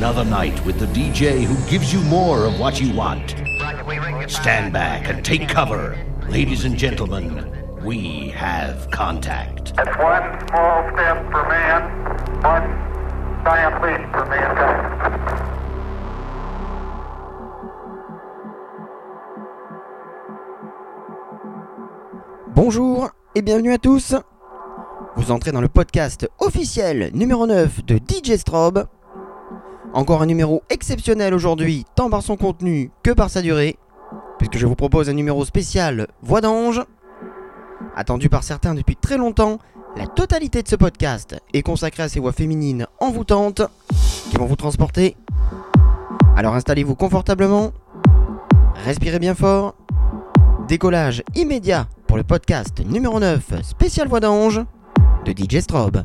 another night with the DJ who gives you more of what you want. Stand back and take cover. Ladies and gentlemen, we have contact. That's one small step for man, one giant leap for mankind. Bonjour et bienvenue à tous. Vous entrez dans le podcast officiel numéro 9 de DJ Strobe. Encore un numéro exceptionnel aujourd'hui, tant par son contenu que par sa durée, puisque je vous propose un numéro spécial Voix d'ange. Attendu par certains depuis très longtemps, la totalité de ce podcast est consacrée à ces voix féminines envoûtantes qui vont vous transporter. Alors installez-vous confortablement, respirez bien fort, décollage immédiat pour le podcast numéro 9 spécial Voix d'ange de DJ Strobe.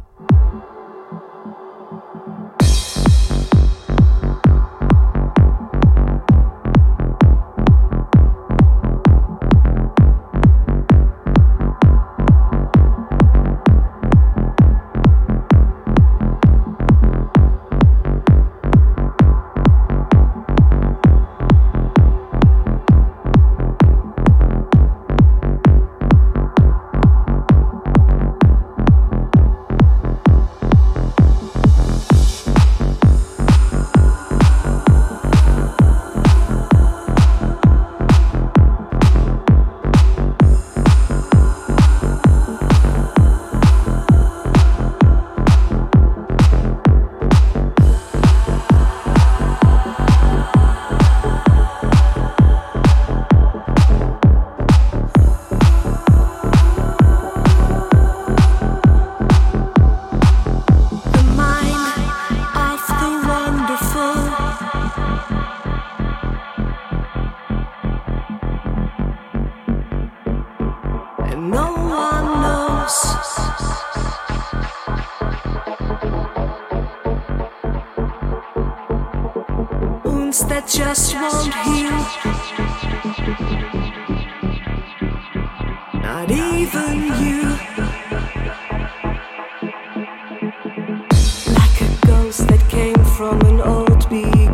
Wounds that just won't heal. Not even you. Like a ghost that came from an old beginning.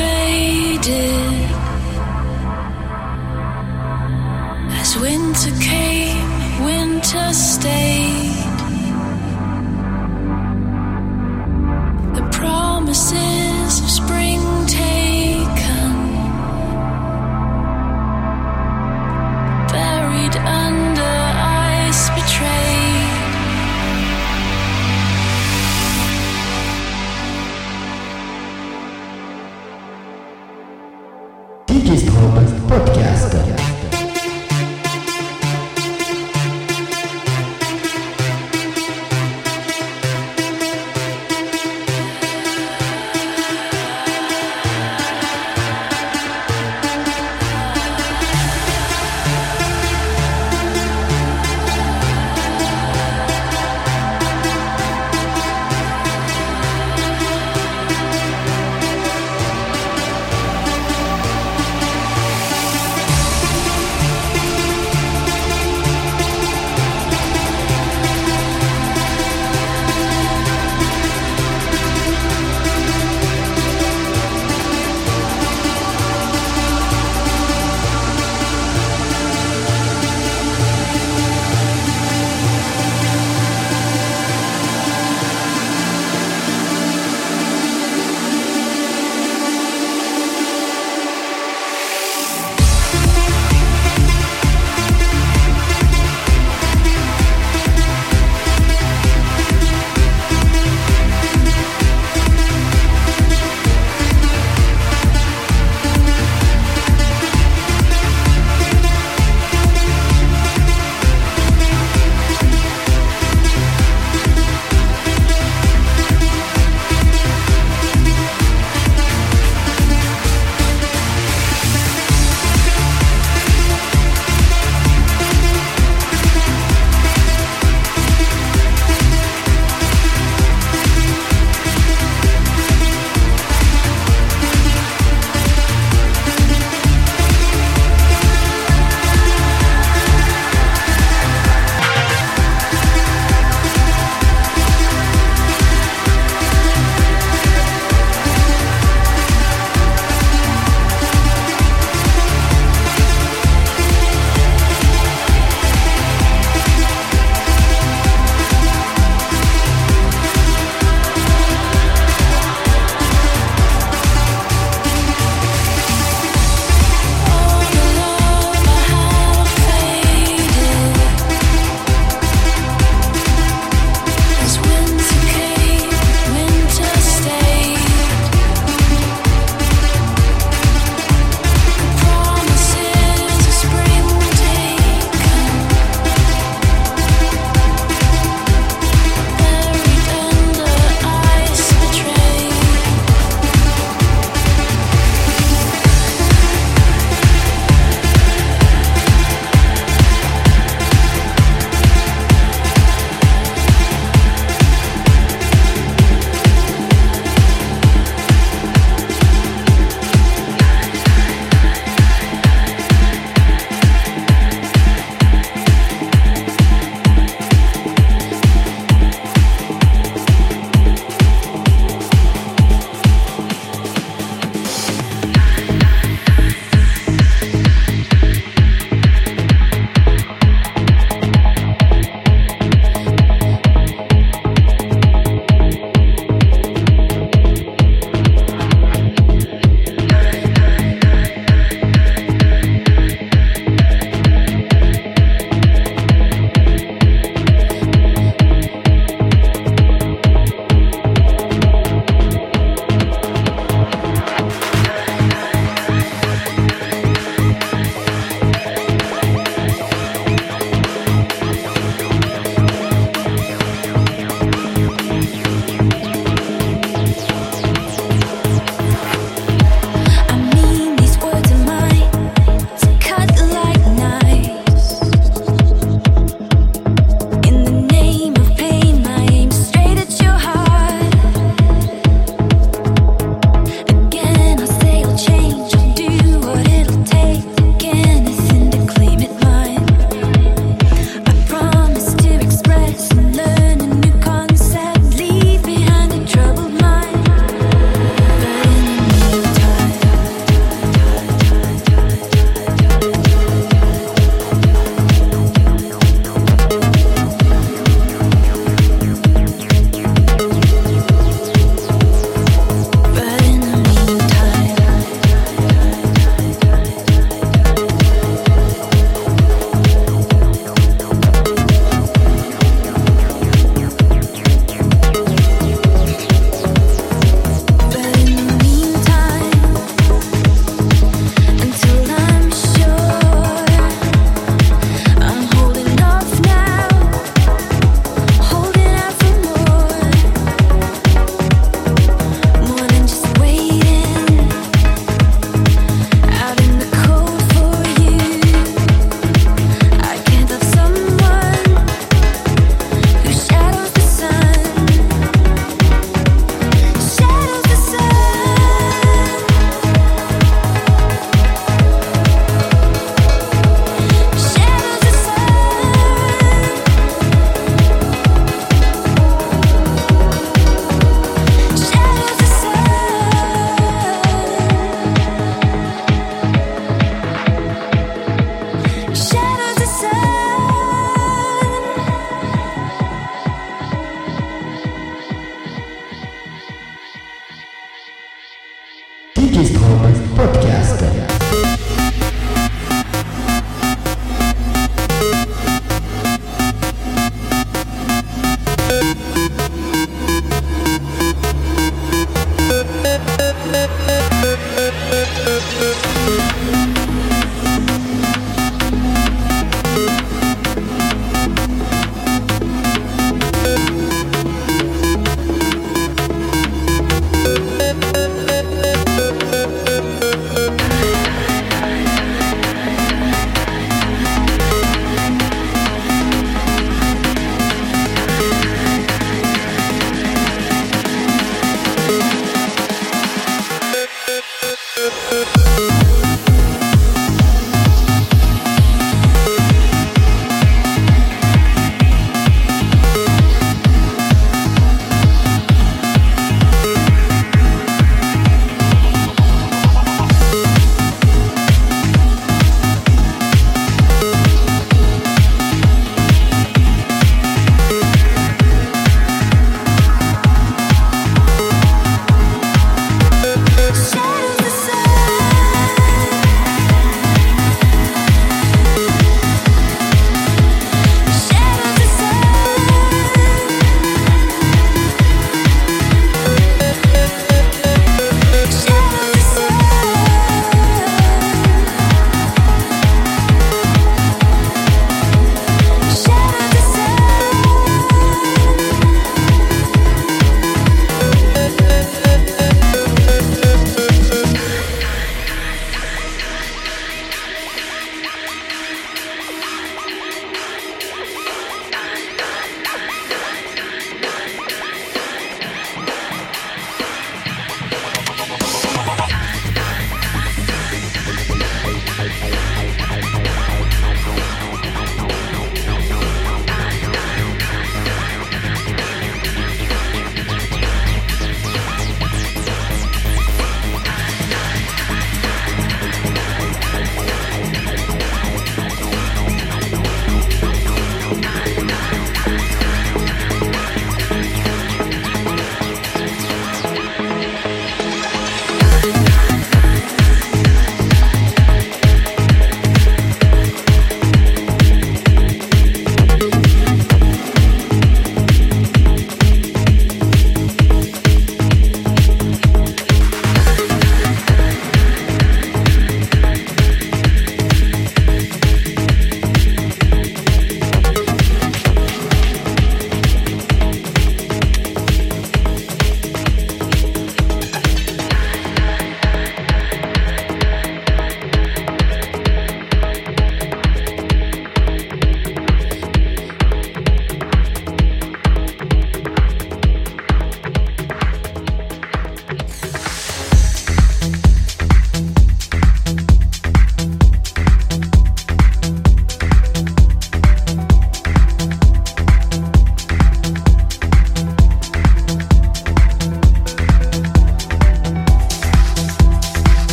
face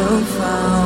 Oh.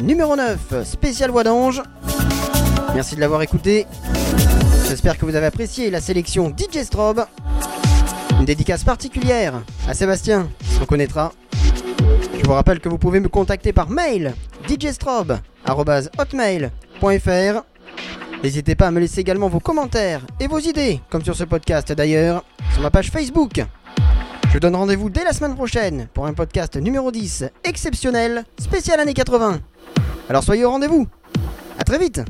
Numéro 9, spécial Voix d'Ange. Merci de l'avoir écouté. J'espère que vous avez apprécié la sélection DJ Strobe. Une dédicace particulière à Sébastien, qui se reconnaîtra. Je vous rappelle que vous pouvez me contacter par mail djstrobe.hotmail.fr N'hésitez pas à me laisser également vos commentaires et vos idées, comme sur ce podcast d'ailleurs, sur ma page Facebook. Je donne rendez-vous dès la semaine prochaine pour un podcast numéro 10 exceptionnel, spécial années 80. Alors soyez au rendez-vous. À très vite